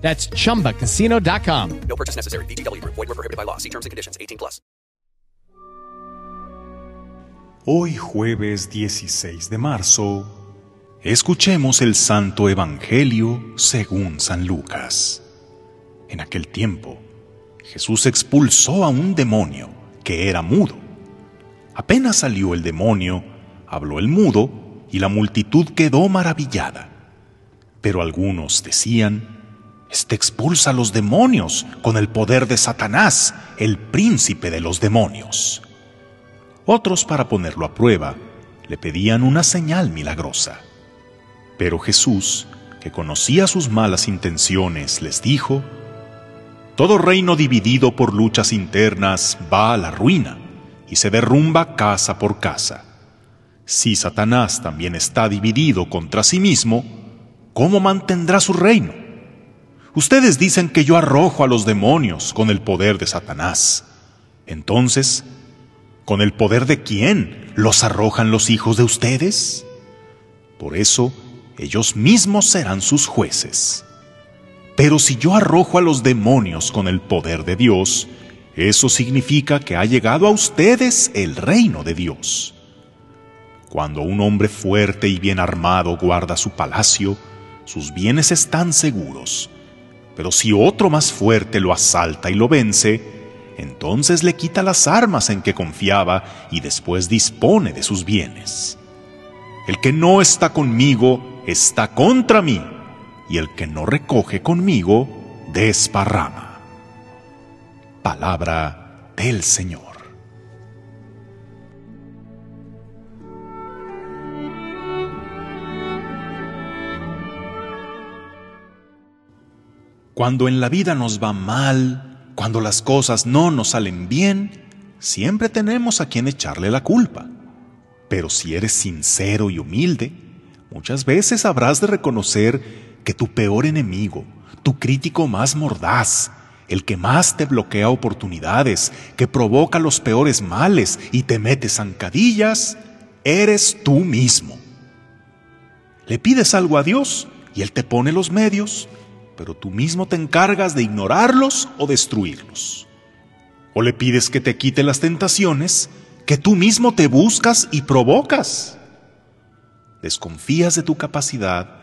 That's chumbacasino.com. No purchase necessary. VGW Group. Void were prohibited by law. See terms and conditions. 18 plus. Hoy jueves 16 de marzo, escuchemos el Santo Evangelio según San Lucas. En aquel tiempo, Jesús expulsó a un demonio que era mudo. Apenas salió el demonio, habló el mudo y la multitud quedó maravillada. Pero algunos decían, Este expulsa a los demonios con el poder de Satanás, el príncipe de los demonios. Otros, para ponerlo a prueba, le pedían una señal milagrosa. Pero Jesús, que conocía sus malas intenciones, les dijo, Todo reino dividido por luchas internas va a la ruina y se derrumba casa por casa. Si Satanás también está dividido contra sí mismo, ¿cómo mantendrá su reino? Ustedes dicen que yo arrojo a los demonios con el poder de Satanás. Entonces, ¿con el poder de quién los arrojan los hijos de ustedes? Por eso, ellos mismos serán sus jueces. Pero si yo arrojo a los demonios con el poder de Dios, eso significa que ha llegado a ustedes el reino de Dios. Cuando un hombre fuerte y bien armado guarda su palacio, sus bienes están seguros pero si otro más fuerte lo asalta y lo vence, entonces le quita las armas en que confiaba y después dispone de sus bienes. El que no está conmigo está contra mí, y el que no recoge conmigo desparrama. Palabra del Señor. Cuando en la vida nos va mal, cuando las cosas no nos salen bien, siempre tenemos a quien echarle la culpa. Pero si eres sincero y humilde, muchas veces habrás de reconocer que tu peor enemigo, tu crítico más mordaz, el que más te bloquea oportunidades, que provoca los peores males y te mete zancadillas, eres tú mismo. Le pides algo a Dios y Él te pone los medios pero tú mismo te encargas de ignorarlos o destruirlos. O le pides que te quite las tentaciones que tú mismo te buscas y provocas. Desconfías de tu capacidad,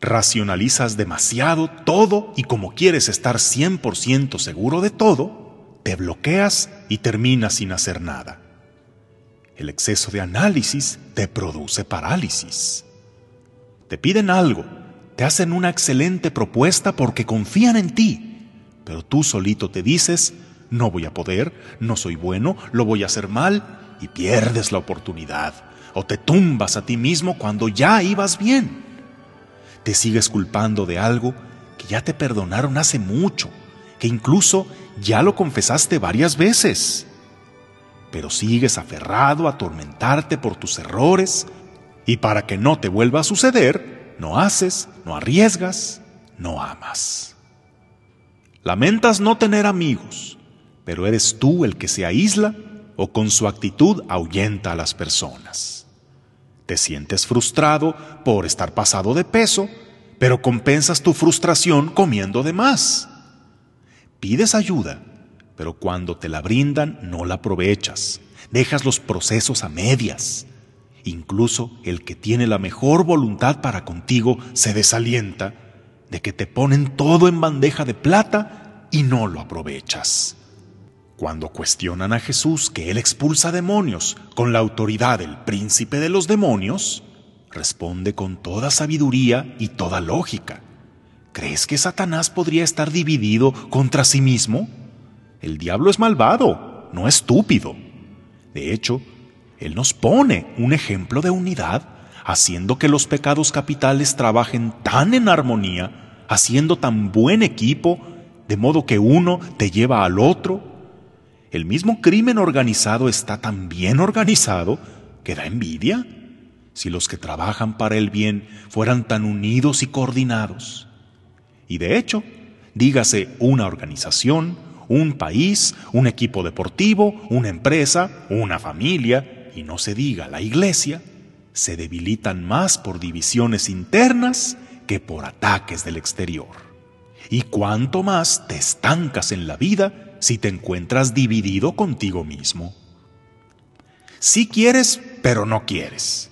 racionalizas demasiado todo y como quieres estar 100% seguro de todo, te bloqueas y terminas sin hacer nada. El exceso de análisis te produce parálisis. Te piden algo te hacen una excelente propuesta porque confían en ti, pero tú solito te dices, no voy a poder, no soy bueno, lo voy a hacer mal y pierdes la oportunidad. O te tumbas a ti mismo cuando ya ibas bien. Te sigues culpando de algo que ya te perdonaron hace mucho, que incluso ya lo confesaste varias veces. Pero sigues aferrado a atormentarte por tus errores y para que no te vuelva a suceder, no haces, no arriesgas, no amas. Lamentas no tener amigos, pero eres tú el que se aísla o con su actitud ahuyenta a las personas. Te sientes frustrado por estar pasado de peso, pero compensas tu frustración comiendo de más. Pides ayuda, pero cuando te la brindan no la aprovechas. Dejas los procesos a medias. Incluso el que tiene la mejor voluntad para contigo se desalienta de que te ponen todo en bandeja de plata y no lo aprovechas. Cuando cuestionan a Jesús que Él expulsa demonios con la autoridad del príncipe de los demonios, responde con toda sabiduría y toda lógica. ¿Crees que Satanás podría estar dividido contra sí mismo? El diablo es malvado, no estúpido. De hecho, él nos pone un ejemplo de unidad, haciendo que los pecados capitales trabajen tan en armonía, haciendo tan buen equipo, de modo que uno te lleva al otro. El mismo crimen organizado está tan bien organizado que da envidia. Si los que trabajan para el bien fueran tan unidos y coordinados. Y de hecho, dígase una organización, un país, un equipo deportivo, una empresa, una familia, y no se diga la iglesia, se debilitan más por divisiones internas que por ataques del exterior. Y cuánto más te estancas en la vida si te encuentras dividido contigo mismo. Si quieres, pero no quieres.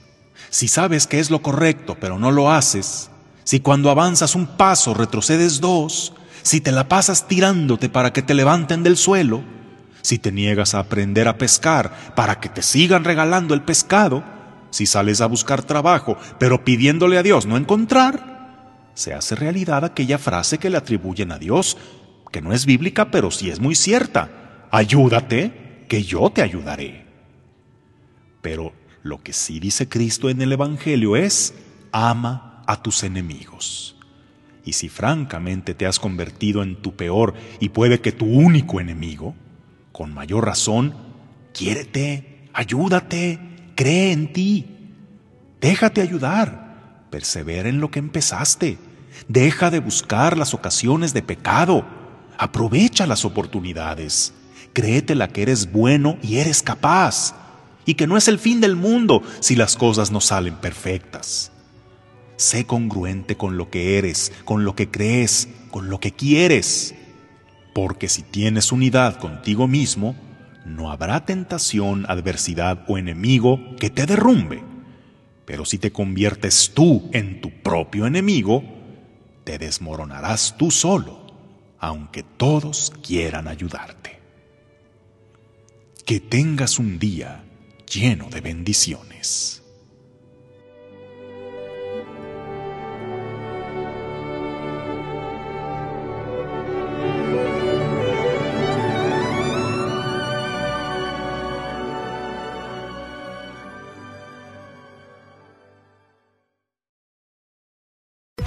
Si sabes que es lo correcto, pero no lo haces. Si cuando avanzas un paso retrocedes dos. Si te la pasas tirándote para que te levanten del suelo. Si te niegas a aprender a pescar para que te sigan regalando el pescado. Si sales a buscar trabajo, pero pidiéndole a Dios no encontrar se hace realidad aquella frase que le atribuyen a Dios, que no es bíblica, pero sí es muy cierta. Ayúdate, que yo te ayudaré. Pero lo que sí dice Cristo en el Evangelio es, ama a tus enemigos. Y si francamente te has convertido en tu peor y puede que tu único enemigo, con mayor razón, quiérete, ayúdate, cree en ti, déjate ayudar, persevera en lo que empezaste Deja de buscar las ocasiones de pecado. Aprovecha las oportunidades. Créete la que eres bueno y eres capaz. Y que no es el fin del mundo si las cosas no salen perfectas. Sé congruente con lo que eres, con lo que crees, con lo que quieres. Porque si tienes unidad contigo mismo, no habrá tentación, adversidad o enemigo que te derrumbe. Pero si te conviertes tú en tu propio enemigo, te desmoronarás tú solo, aunque todos quieran ayudarte. Que tengas un día lleno de bendiciones.